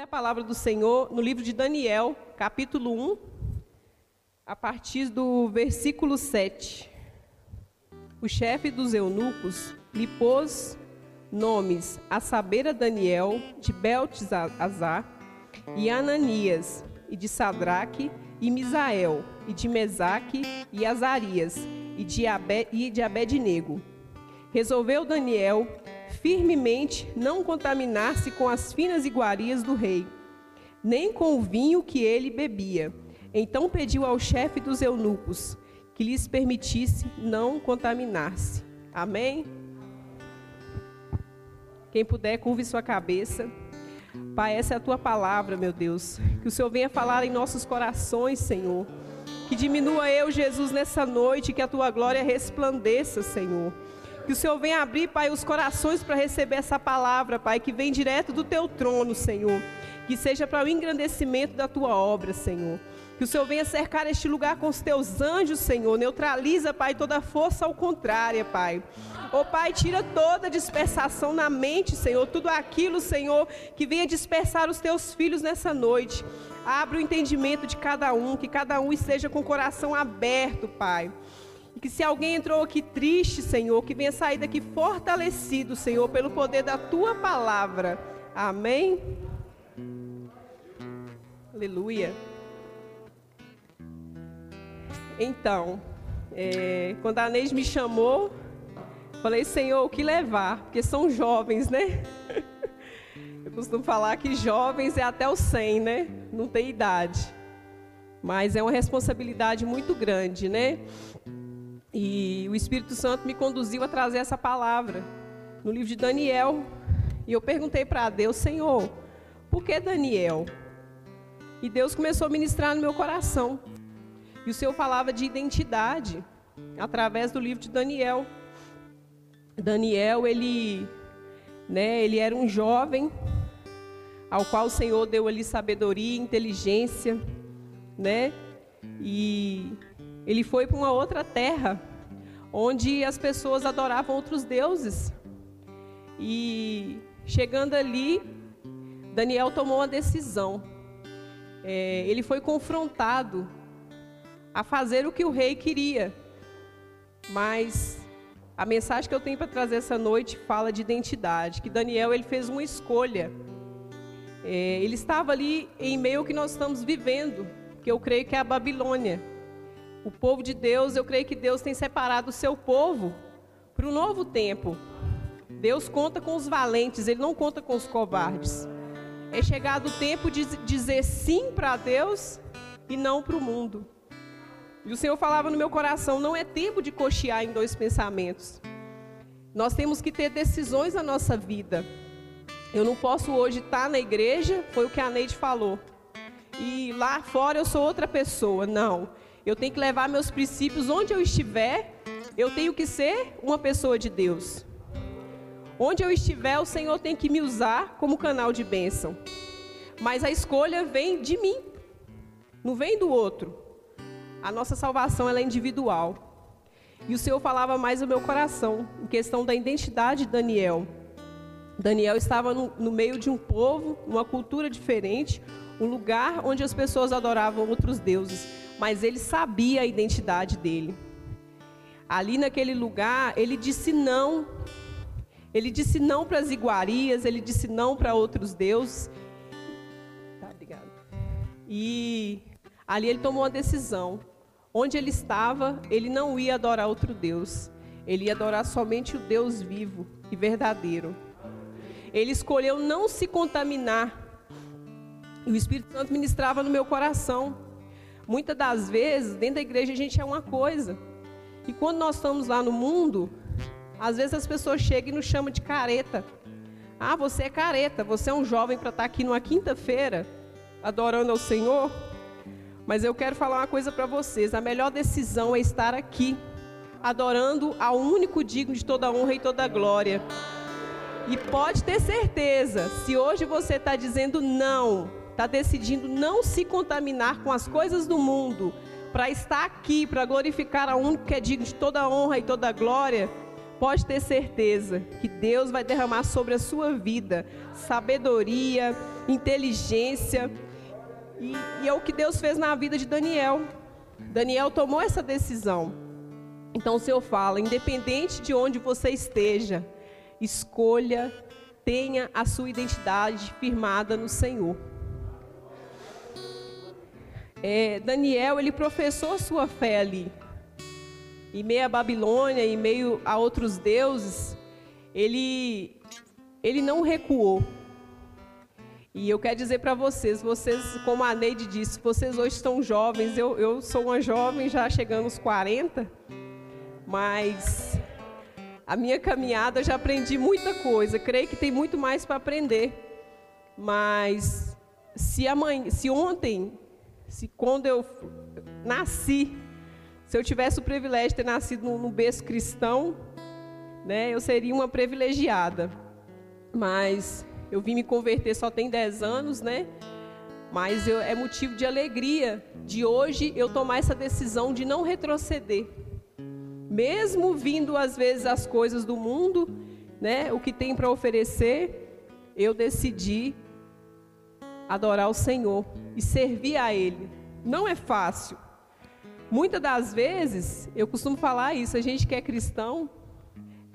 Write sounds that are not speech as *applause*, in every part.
ler a palavra do Senhor no livro de Daniel, capítulo 1, a partir do versículo 7. O chefe dos eunucos lhe pôs nomes, a saber a Daniel, de Beltesazar, e Ananias, e de Sadraque, e Misael, e de Mesaque, e Azarias, e de, Abe, e de Abednego. Resolveu Daniel firmemente não contaminar-se com as finas iguarias do rei, nem com o vinho que ele bebia. Então pediu ao chefe dos eunucos que lhes permitisse não contaminar-se. Amém? Quem puder, curve sua cabeça. Pai, essa é a tua palavra, meu Deus. Que o Senhor venha falar em nossos corações, Senhor. Que diminua eu, Jesus, nessa noite, que a tua glória resplandeça, Senhor. Que o Senhor venha abrir, Pai, os corações para receber essa palavra, Pai, que vem direto do teu trono, Senhor. Que seja para o engrandecimento da tua obra, Senhor. Que o Senhor venha cercar este lugar com os teus anjos, Senhor. Neutraliza, Pai, toda força ao contrária, Pai. Ô oh, Pai, tira toda dispersação na mente, Senhor. Tudo aquilo, Senhor, que venha dispersar os teus filhos nessa noite. Abre o entendimento de cada um, que cada um esteja com o coração aberto, Pai. Que se alguém entrou aqui triste, Senhor, que venha sair daqui fortalecido, Senhor, pelo poder da tua palavra. Amém. Aleluia. Então, é, quando a Neide me chamou, falei, Senhor, o que levar? Porque são jovens, né? *laughs* Eu costumo falar que jovens é até o 100, né? Não tem idade. Mas é uma responsabilidade muito grande, né? E o Espírito Santo me conduziu a trazer essa palavra no livro de Daniel. E eu perguntei para Deus, Senhor, por que Daniel? E Deus começou a ministrar no meu coração. E o Senhor falava de identidade através do livro de Daniel. Daniel, ele, né, ele era um jovem ao qual o Senhor deu ali sabedoria, inteligência, né? E ele foi para uma outra terra onde as pessoas adoravam outros deuses. E chegando ali, Daniel tomou uma decisão. É, ele foi confrontado a fazer o que o rei queria. Mas a mensagem que eu tenho para trazer essa noite fala de identidade, que Daniel ele fez uma escolha. É, ele estava ali em meio ao que nós estamos vivendo, que eu creio que é a Babilônia. O povo de Deus, eu creio que Deus tem separado o seu povo para o novo tempo. Deus conta com os valentes, Ele não conta com os covardes. É chegado o tempo de dizer sim para Deus e não para o mundo. E o Senhor falava no meu coração: não é tempo de cochear em dois pensamentos. Nós temos que ter decisões na nossa vida. Eu não posso hoje estar na igreja, foi o que a Neide falou. E lá fora eu sou outra pessoa. Não. Eu tenho que levar meus princípios onde eu estiver. Eu tenho que ser uma pessoa de Deus. Onde eu estiver, o Senhor tem que me usar como canal de bênção. Mas a escolha vem de mim, não vem do outro. A nossa salvação é individual. E o Senhor falava mais no meu coração, em questão da identidade de Daniel. Daniel estava no, no meio de um povo, uma cultura diferente, um lugar onde as pessoas adoravam outros deuses, mas ele sabia a identidade dele. Ali naquele lugar, ele disse não. Ele disse não para as iguarias, ele disse não para outros deuses. Tá, obrigado. E ali ele tomou uma decisão. Onde ele estava, ele não ia adorar outro Deus. Ele ia adorar somente o Deus vivo e verdadeiro. Ele escolheu não se contaminar. E o Espírito Santo ministrava no meu coração. Muitas das vezes, dentro da igreja, a gente é uma coisa. E quando nós estamos lá no mundo, às vezes as pessoas chegam e nos chamam de careta. Ah, você é careta, você é um jovem para estar aqui numa quinta-feira adorando ao Senhor. Mas eu quero falar uma coisa para vocês: a melhor decisão é estar aqui, adorando ao único digno de toda honra e toda glória. E pode ter certeza, se hoje você está dizendo não, está decidindo não se contaminar com as coisas do mundo, para estar aqui, para glorificar a único que é digno de toda honra e toda glória, pode ter certeza que Deus vai derramar sobre a sua vida sabedoria, inteligência. E, e é o que Deus fez na vida de Daniel. Daniel tomou essa decisão. Então o Senhor fala: independente de onde você esteja, escolha, tenha a sua identidade firmada no Senhor. É, Daniel, ele professou sua fé ali. Em meio à Babilônia, em meio a outros deuses, ele, ele não recuou. E eu quero dizer para vocês, vocês, como a Neide disse, vocês hoje estão jovens, eu, eu sou uma jovem já chegando aos 40, mas a minha caminhada eu já aprendi muita coisa, creio que tem muito mais para aprender. Mas se, amanhã, se ontem se quando eu nasci, se eu tivesse o privilégio de ter nascido no, berço cristão, né, eu seria uma privilegiada. Mas eu vim me converter só tem 10 anos, né? Mas eu, é motivo de alegria de hoje eu tomar essa decisão de não retroceder. Mesmo vindo às vezes as coisas do mundo, né, o que tem para oferecer, eu decidi adorar o Senhor e servir a Ele. Não é fácil. Muitas das vezes, eu costumo falar isso, a gente que é cristão,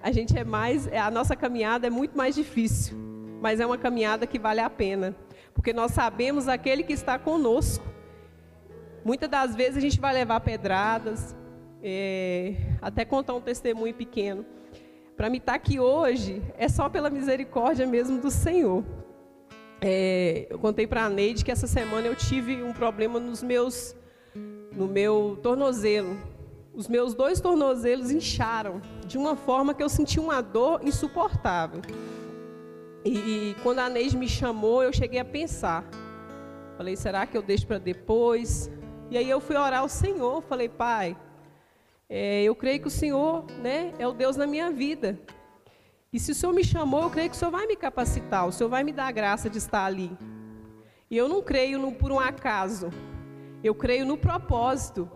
a gente é mais, a nossa caminhada é muito mais difícil, mas é uma caminhada que vale a pena, porque nós sabemos aquele que está conosco. Muitas das vezes a gente vai levar pedradas, é, até contar um testemunho pequeno. Para mim estar tá aqui hoje é só pela misericórdia mesmo do Senhor. É, eu contei para a Neide que essa semana eu tive um problema nos meus, no meu tornozelo. Os meus dois tornozelos incharam de uma forma que eu senti uma dor insuportável. E, e quando a Neide me chamou, eu cheguei a pensar. Falei, será que eu deixo para depois? E aí eu fui orar ao Senhor. Falei, Pai, é, eu creio que o Senhor né, é o Deus na minha vida. E se o Senhor me chamou, eu creio que o Senhor vai me capacitar, o Senhor vai me dar a graça de estar ali. E eu não creio no, por um acaso, eu creio no propósito.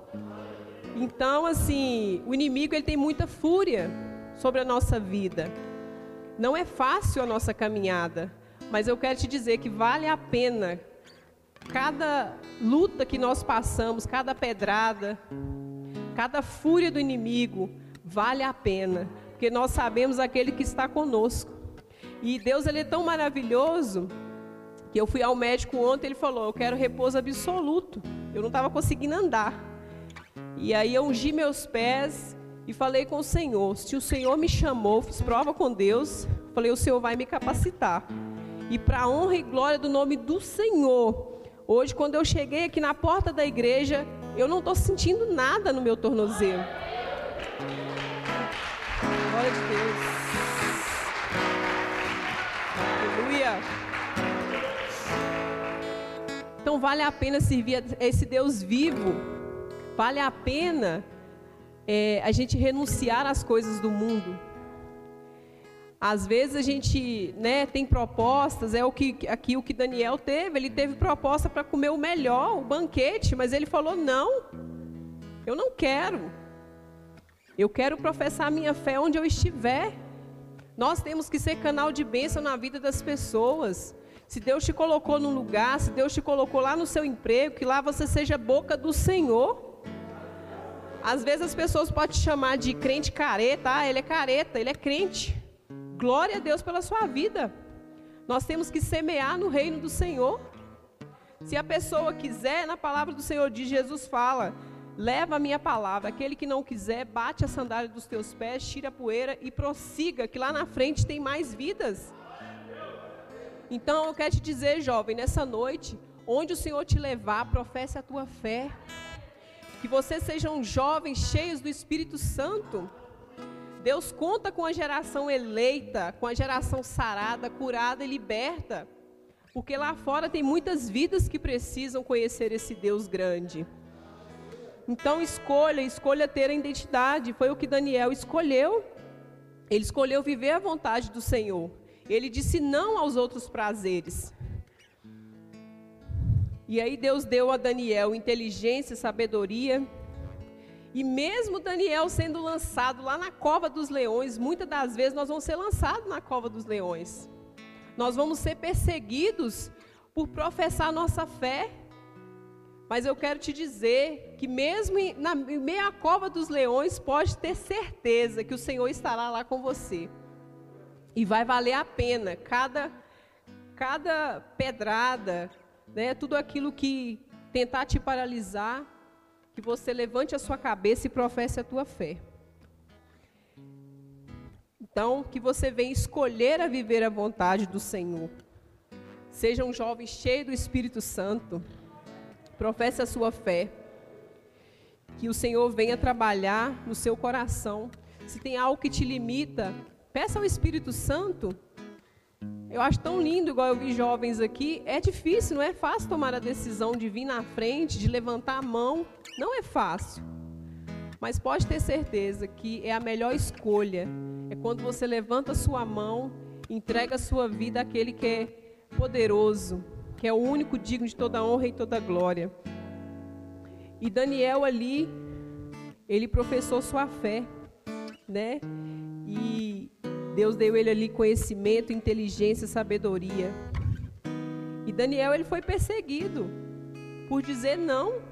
Então, assim, o inimigo ele tem muita fúria sobre a nossa vida. Não é fácil a nossa caminhada, mas eu quero te dizer que vale a pena cada luta que nós passamos, cada pedrada, cada fúria do inimigo, vale a pena porque nós sabemos aquele que está conosco. E Deus ele é tão maravilhoso que eu fui ao médico ontem, ele falou: "Eu quero repouso absoluto". Eu não estava conseguindo andar. E aí eu ungi meus pés e falei com o Senhor: "Se o Senhor me chamou, fiz prova com Deus, falei: o Senhor vai me capacitar". E para honra e glória do nome do Senhor, hoje quando eu cheguei aqui na porta da igreja, eu não estou sentindo nada no meu tornozelo. Glória de Deus. Aleluia. Então vale a pena servir a esse Deus vivo. Vale a pena é, a gente renunciar às coisas do mundo. Às vezes a gente né, tem propostas, é o que aqui o que Daniel teve, ele teve proposta para comer o melhor, o banquete, mas ele falou: não, eu não quero. Eu quero professar a minha fé onde eu estiver. Nós temos que ser canal de bênção na vida das pessoas. Se Deus te colocou num lugar, se Deus te colocou lá no seu emprego, que lá você seja boca do Senhor. Às vezes as pessoas podem te chamar de crente careta, ah, ele é careta, ele é crente. Glória a Deus pela sua vida. Nós temos que semear no reino do Senhor. Se a pessoa quiser, na palavra do Senhor diz, Jesus fala, Leva a minha palavra. Aquele que não quiser, bate a sandália dos teus pés, tira a poeira e prossiga, que lá na frente tem mais vidas. Então eu quero te dizer, jovem, nessa noite, onde o Senhor te levar, professe a tua fé. Que vocês sejam jovens cheios do Espírito Santo. Deus conta com a geração eleita, com a geração sarada, curada e liberta. Porque lá fora tem muitas vidas que precisam conhecer esse Deus grande. Então escolha, escolha ter a identidade. Foi o que Daniel escolheu. Ele escolheu viver a vontade do Senhor. Ele disse não aos outros prazeres. E aí Deus deu a Daniel inteligência, sabedoria. E mesmo Daniel sendo lançado lá na cova dos leões, muitas das vezes nós vamos ser lançados na cova dos leões. Nós vamos ser perseguidos por professar nossa fé. Mas eu quero te dizer que mesmo na meia cova dos leões, pode ter certeza que o Senhor estará lá com você. E vai valer a pena cada cada pedrada, né, tudo aquilo que tentar te paralisar, que você levante a sua cabeça e professe a tua fé. Então, que você venha escolher a viver a vontade do Senhor. Seja um jovem cheio do Espírito Santo. Professe a sua fé. Que o Senhor venha trabalhar no seu coração. Se tem algo que te limita, peça ao Espírito Santo. Eu acho tão lindo, igual eu vi jovens aqui. É difícil, não é fácil tomar a decisão de vir na frente, de levantar a mão não é fácil, mas pode ter certeza que é a melhor escolha. É quando você levanta sua mão, entrega a sua vida àquele que é poderoso, que é o único digno de toda honra e toda glória. E Daniel ali, ele professou sua fé, né? E Deus deu ele ali conhecimento, inteligência, sabedoria. E Daniel ele foi perseguido por dizer não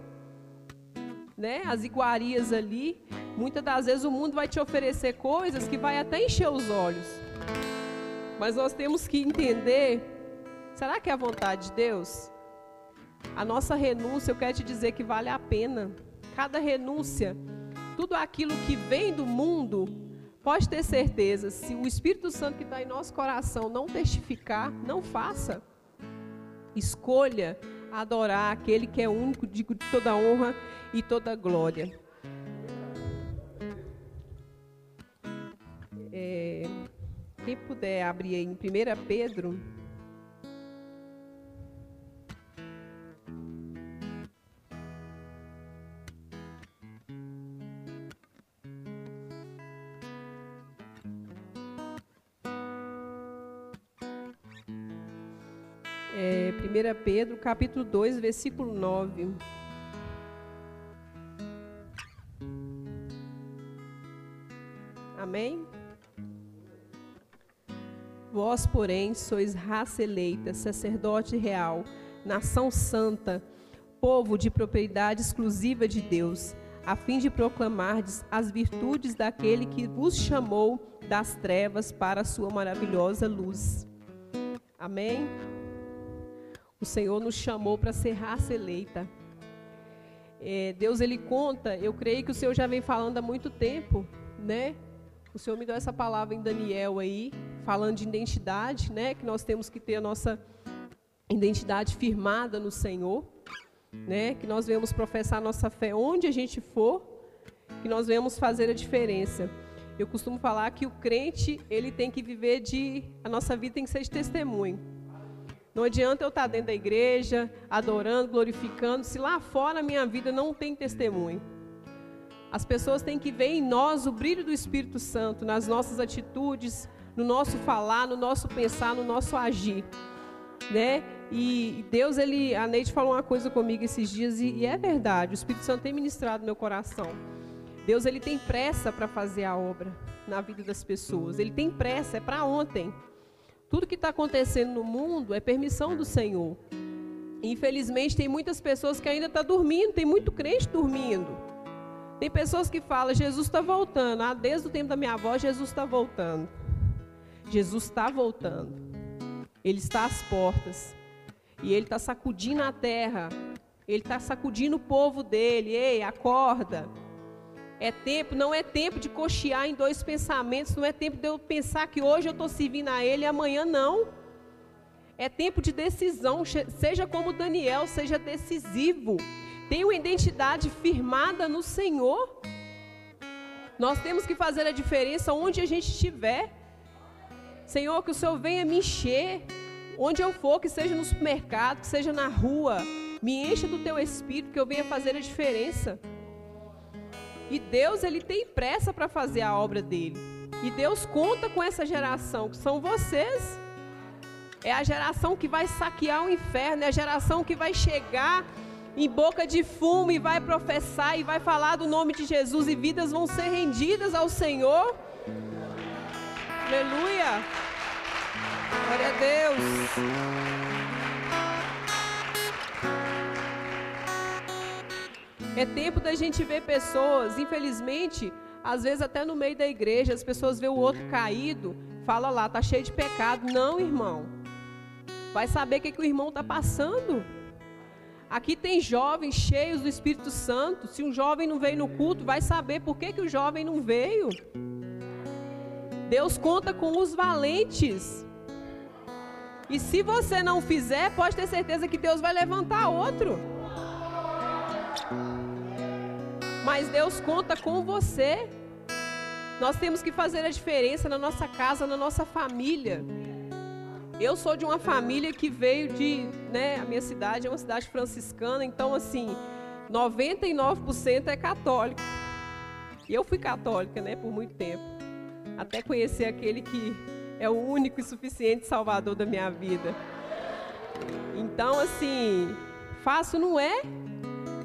né, as iguarias ali, muitas das vezes o mundo vai te oferecer coisas que vai até encher os olhos. Mas nós temos que entender, será que é a vontade de Deus? A nossa renúncia, eu quero te dizer que vale a pena. Cada renúncia, tudo aquilo que vem do mundo, pode ter certeza, se o Espírito Santo que está em nosso coração não testificar, não faça. Escolha adorar aquele que é único, de toda honra e toda glória. É, quem puder abrir em 1 Pedro. É, 1 Pedro, capítulo 2, versículo 9. Amém? Vós, porém, sois raça eleita, sacerdote real, nação santa, povo de propriedade exclusiva de Deus, a fim de proclamardes as virtudes daquele que vos chamou das trevas para a sua maravilhosa luz. Amém? O Senhor nos chamou para ser raça eleita. É, Deus ele conta, eu creio que o Senhor já vem falando há muito tempo, né? O Senhor me deu essa palavra em Daniel aí, falando de identidade, né? Que nós temos que ter a nossa identidade firmada no Senhor, né? Que nós venhamos professar a nossa fé onde a gente for, que nós venhamos fazer a diferença. Eu costumo falar que o crente, ele tem que viver de a nossa vida tem que ser de testemunho. Não adianta eu estar dentro da igreja, adorando, glorificando, se lá fora a minha vida não tem testemunho. As pessoas têm que ver em nós o brilho do Espírito Santo, nas nossas atitudes, no nosso falar, no nosso pensar, no nosso agir, né? E Deus, ele, a Neide falou uma coisa comigo esses dias e, e é verdade. O Espírito Santo tem ministrado meu coração. Deus, ele tem pressa para fazer a obra na vida das pessoas. Ele tem pressa, é para ontem. Tudo que está acontecendo no mundo é permissão do Senhor. Infelizmente, tem muitas pessoas que ainda estão tá dormindo, tem muito crente dormindo. Tem pessoas que falam, Jesus está voltando. Ah, desde o tempo da minha avó, Jesus está voltando. Jesus está voltando. Ele está às portas. E ele está sacudindo a terra. Ele está sacudindo o povo dele. Ei, acorda. É tempo, não é tempo de cochear em dois pensamentos. Não é tempo de eu pensar que hoje eu estou servindo a ele e amanhã não. É tempo de decisão. Seja como Daniel, seja decisivo tem uma identidade firmada no Senhor. Nós temos que fazer a diferença onde a gente estiver. Senhor, que o Senhor venha me encher. Onde eu for, que seja no supermercado, que seja na rua. Me encha do teu espírito, que eu venha fazer a diferença. E Deus, Ele tem pressa para fazer a obra dele. E Deus conta com essa geração, que são vocês. É a geração que vai saquear o inferno, é a geração que vai chegar em boca de fumo e vai professar e vai falar do nome de Jesus e vidas vão ser rendidas ao Senhor. Aleluia. Glória a Deus. É tempo da gente ver pessoas, infelizmente, às vezes até no meio da igreja, as pessoas vê o outro caído, fala lá, tá cheio de pecado. Não, irmão. Vai saber o que, que o irmão está passando. Aqui tem jovens cheios do Espírito Santo. Se um jovem não veio no culto, vai saber por que, que o jovem não veio. Deus conta com os valentes. E se você não fizer, pode ter certeza que Deus vai levantar outro. Mas Deus conta com você. Nós temos que fazer a diferença na nossa casa, na nossa família. Eu sou de uma família que veio de, né, a minha cidade é uma cidade franciscana, então assim, 99% é católico. E eu fui católica, né, por muito tempo. Até conhecer aquele que é o único e suficiente salvador da minha vida. Então, assim, fácil não é.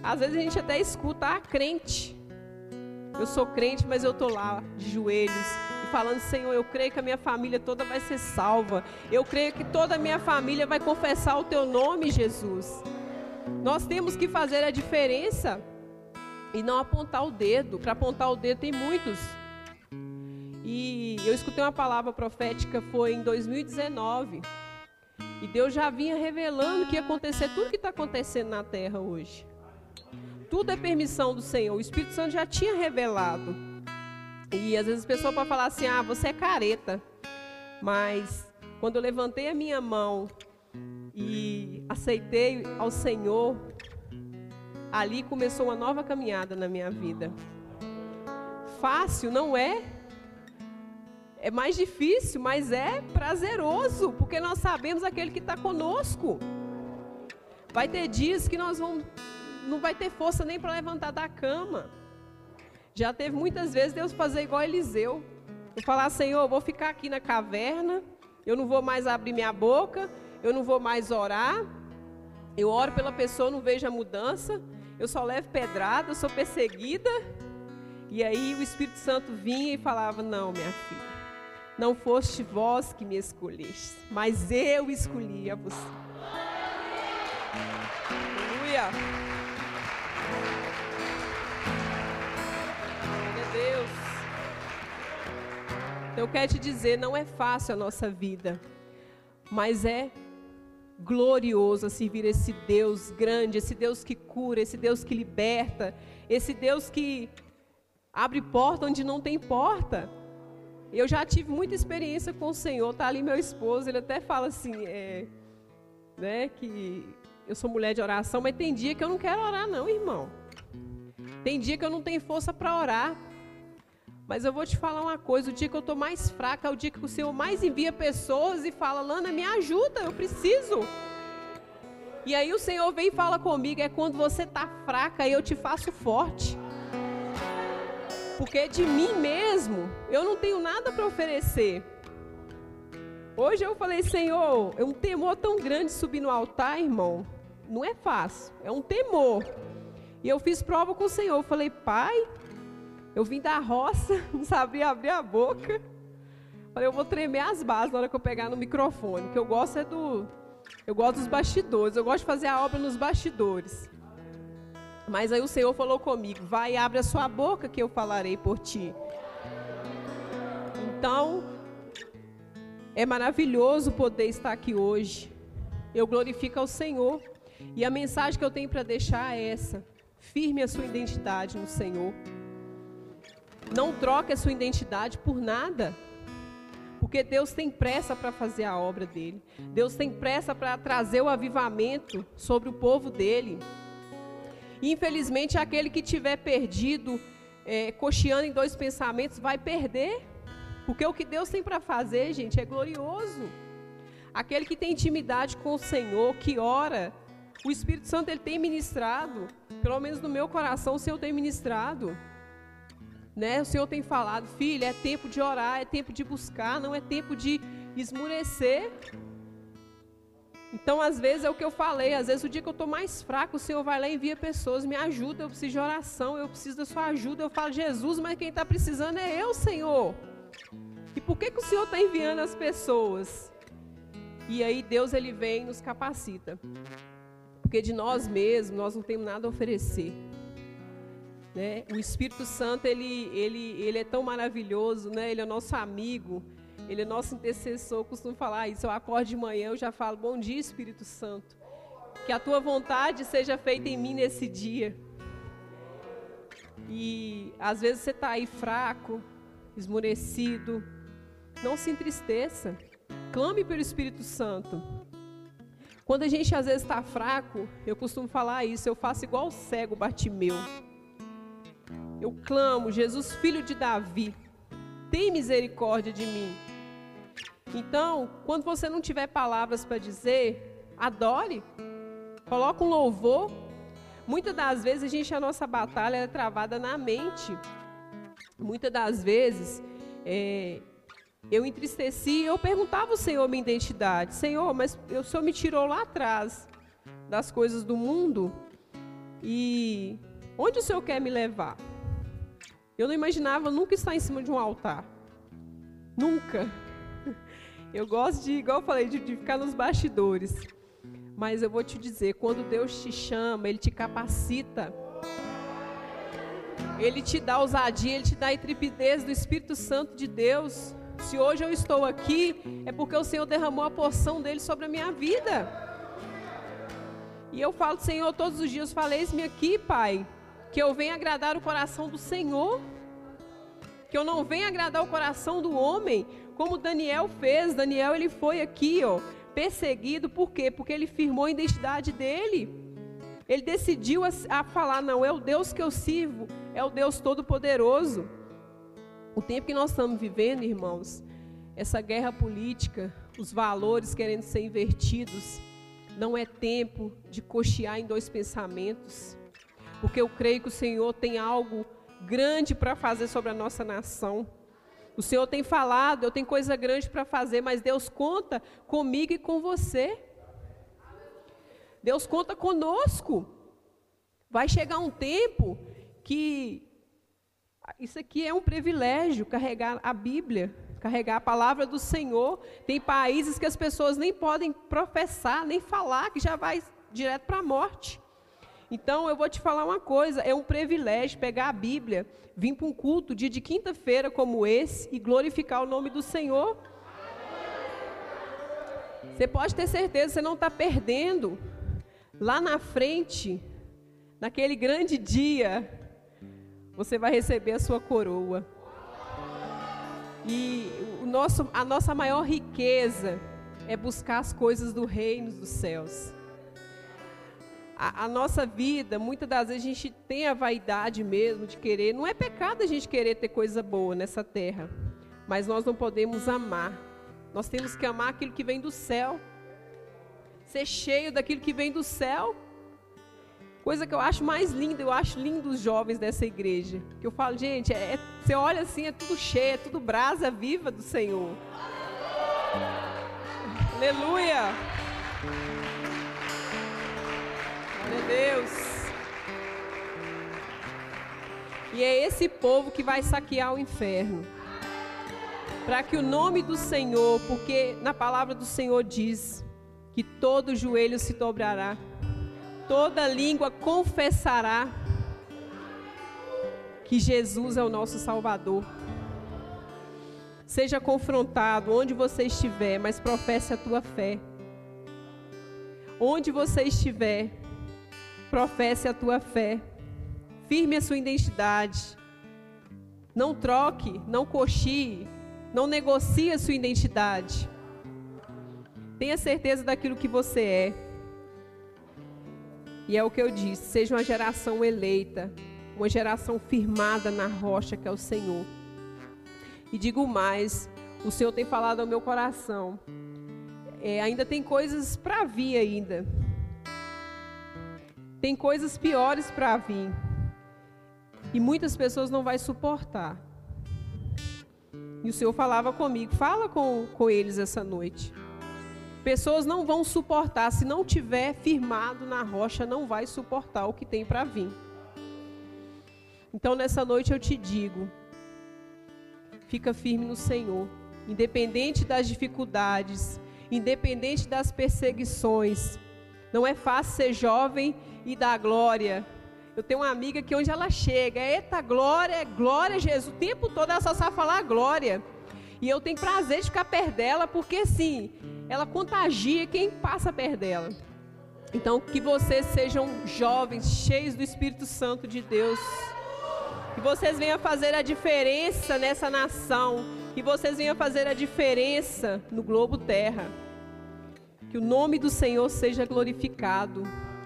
Às vezes a gente até escuta ah, crente. Eu sou crente, mas eu tô lá de joelhos e falando, Senhor, eu creio que a minha família toda vai ser salva. Eu creio que toda a minha família vai confessar o teu nome, Jesus. Nós temos que fazer a diferença e não apontar o dedo. Para apontar o dedo tem muitos. E eu escutei uma palavra profética foi em 2019. E Deus já vinha revelando que ia acontecer tudo que está acontecendo na terra hoje tudo é permissão do Senhor. O Espírito Santo já tinha revelado. E às vezes a pessoa pode falar assim: ah, você é careta. Mas quando eu levantei a minha mão e aceitei ao Senhor, ali começou uma nova caminhada na minha vida. Fácil, não é? É mais difícil, mas é prazeroso, porque nós sabemos aquele que está conosco. Vai ter dias que nós vamos não vai ter força nem para levantar da cama. Já teve muitas vezes Deus fazer igual Eliseu. Eu falar, Senhor, eu vou ficar aqui na caverna, eu não vou mais abrir minha boca, eu não vou mais orar. Eu oro pela pessoa, não vejo a mudança. Eu só levo pedrada, eu sou perseguida. E aí o Espírito Santo vinha e falava: Não, minha filha, não foste vós que me escolheste, mas eu escolhi a você. Aleluia. Eu quero te dizer, não é fácil a nossa vida, mas é glorioso servir esse Deus grande, esse Deus que cura, esse Deus que liberta, esse Deus que abre porta onde não tem porta. Eu já tive muita experiência com o Senhor, tá ali meu esposo, ele até fala assim, é, né, que eu sou mulher de oração, mas tem dia que eu não quero orar não, irmão. Tem dia que eu não tenho força para orar. Mas eu vou te falar uma coisa: o dia que eu estou mais fraca é o dia que o Senhor mais envia pessoas e fala, Lana, me ajuda, eu preciso. E aí o Senhor vem e fala comigo: é quando você está fraca eu te faço forte. Porque de mim mesmo eu não tenho nada para oferecer. Hoje eu falei, Senhor, é um temor tão grande subir no altar, irmão. Não é fácil, é um temor. E eu fiz prova com o Senhor. Eu falei, Pai, eu vim da roça, *laughs* não sabia abrir a boca. Falei, eu vou tremer as bases na hora que eu pegar no microfone. Que eu gosto é do. Eu gosto dos bastidores. Eu gosto de fazer a obra nos bastidores. Mas aí o Senhor falou comigo: vai, abre a sua boca que eu falarei por ti. Então, é maravilhoso poder estar aqui hoje. Eu glorifico ao Senhor. E a mensagem que eu tenho para deixar é essa: firme a sua identidade no Senhor. Não troque a sua identidade por nada. Porque Deus tem pressa para fazer a obra dele. Deus tem pressa para trazer o avivamento sobre o povo dele. Infelizmente, aquele que tiver perdido, é, cocheando em dois pensamentos, vai perder. Porque o que Deus tem para fazer, gente, é glorioso. Aquele que tem intimidade com o Senhor, que ora, o Espírito Santo ele tem ministrado, pelo menos no meu coração, o Senhor tem ministrado. Né? O Senhor tem falado, filha, é tempo de orar, é tempo de buscar, não é tempo de esmurecer. Então, às vezes, é o que eu falei, às vezes o dia que eu estou mais fraco, o Senhor vai lá e envia pessoas, me ajuda, eu preciso de oração, eu preciso da sua ajuda. Eu falo, Jesus, mas quem está precisando é eu, Senhor. E por que, que o Senhor está enviando as pessoas? E aí Deus ele vem e nos capacita. Porque de nós mesmos nós não temos nada a oferecer. Né? O Espírito Santo ele, ele, ele é tão maravilhoso, né? ele é nosso amigo. Ele é nosso intercessor, costumo falar isso. Eu acordo de manhã, eu já falo, bom dia, Espírito Santo. Que a tua vontade seja feita em mim nesse dia. E às vezes você está aí fraco, esmorecido. Não se entristeça. Clame pelo Espírito Santo. Quando a gente às vezes está fraco, eu costumo falar isso, eu faço igual o cego Bartimeu. Eu clamo, Jesus, filho de Davi, tem misericórdia de mim. Então, quando você não tiver palavras para dizer, adore. Coloque um louvor. Muitas das vezes a gente a nossa batalha é travada na mente. Muitas das vezes é, eu entristeci, eu perguntava ao Senhor minha identidade. Senhor, mas o Senhor me tirou lá atrás das coisas do mundo e onde o Senhor quer me levar? Eu não imaginava nunca estar em cima de um altar. Nunca. *laughs* Eu gosto de, igual eu falei, de, de ficar nos bastidores. Mas eu vou te dizer, quando Deus te chama, Ele te capacita. Ele te dá ousadia, Ele te dá a intrepidez do Espírito Santo de Deus. Se hoje eu estou aqui, é porque o Senhor derramou a porção dele sobre a minha vida. E eu falo, Senhor, todos os dias, falei-me aqui, Pai, que eu venha agradar o coração do Senhor, que eu não venha agradar o coração do homem, como Daniel fez. Daniel ele foi aqui, ó, perseguido, por quê? Porque ele firmou a identidade dele. Ele decidiu a, a falar: não, é o Deus que eu sirvo, é o Deus Todo-Poderoso. O tempo que nós estamos vivendo, irmãos, essa guerra política, os valores querendo ser invertidos, não é tempo de cochear em dois pensamentos, porque eu creio que o Senhor tem algo grande para fazer sobre a nossa nação. O Senhor tem falado, eu tenho coisa grande para fazer, mas Deus conta comigo e com você. Deus conta conosco. Vai chegar um tempo que isso aqui é um privilégio carregar a Bíblia, carregar a palavra do Senhor. Tem países que as pessoas nem podem professar, nem falar, que já vai direto para a morte. Então eu vou te falar uma coisa: é um privilégio pegar a Bíblia, vir para um culto dia de quinta-feira como esse e glorificar o nome do Senhor. Você pode ter certeza, você não está perdendo. Lá na frente, naquele grande dia, você vai receber a sua coroa. E o nosso, a nossa maior riqueza é buscar as coisas do reino dos céus a, a, nossa vida, muitas das vezes a gente tem a vaidade mesmo de querer. Não é pecado a gente querer ter coisa boa nessa terra, mas nós não podemos amar. Nós temos que amar aquilo que vem do céu, ser cheio daquilo que vem do céu. Coisa que eu acho mais linda, eu acho lindo os jovens dessa igreja. Que eu falo, gente, é, é, você olha assim, é tudo cheio, é tudo brasa viva do Senhor. Aleluia! Deus. E é esse povo que vai saquear o inferno. Para que o nome do Senhor, porque na palavra do Senhor diz que todo joelho se dobrará, toda língua confessará que Jesus é o nosso Salvador. Seja confrontado onde você estiver, mas professe a tua fé. Onde você estiver, professe a tua fé, firme a sua identidade. Não troque, não cochie, não negocie a sua identidade. Tenha certeza daquilo que você é. E é o que eu disse: seja uma geração eleita, uma geração firmada na rocha que é o Senhor. E digo mais: o Senhor tem falado ao meu coração. É, ainda tem coisas para vir ainda. Tem coisas piores para vir. E muitas pessoas não vai suportar. E o Senhor falava comigo, fala com, com eles essa noite. Pessoas não vão suportar, se não tiver firmado na rocha, não vai suportar o que tem para vir. Então nessa noite eu te digo, fica firme no Senhor, independente das dificuldades, independente das perseguições. Não é fácil ser jovem e dar glória. Eu tenho uma amiga que onde ela chega, eita glória, glória Jesus, o tempo todo ela só sabe falar glória. E eu tenho prazer de ficar perto dela, porque sim, ela contagia quem passa perto dela. Então, que vocês sejam jovens, cheios do Espírito Santo de Deus. Que vocês venham fazer a diferença nessa nação. Que vocês venham fazer a diferença no globo terra. Que o nome do Senhor seja glorificado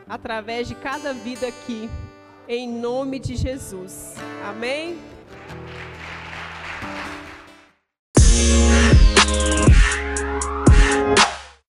através de cada vida aqui. Em nome de Jesus. Amém?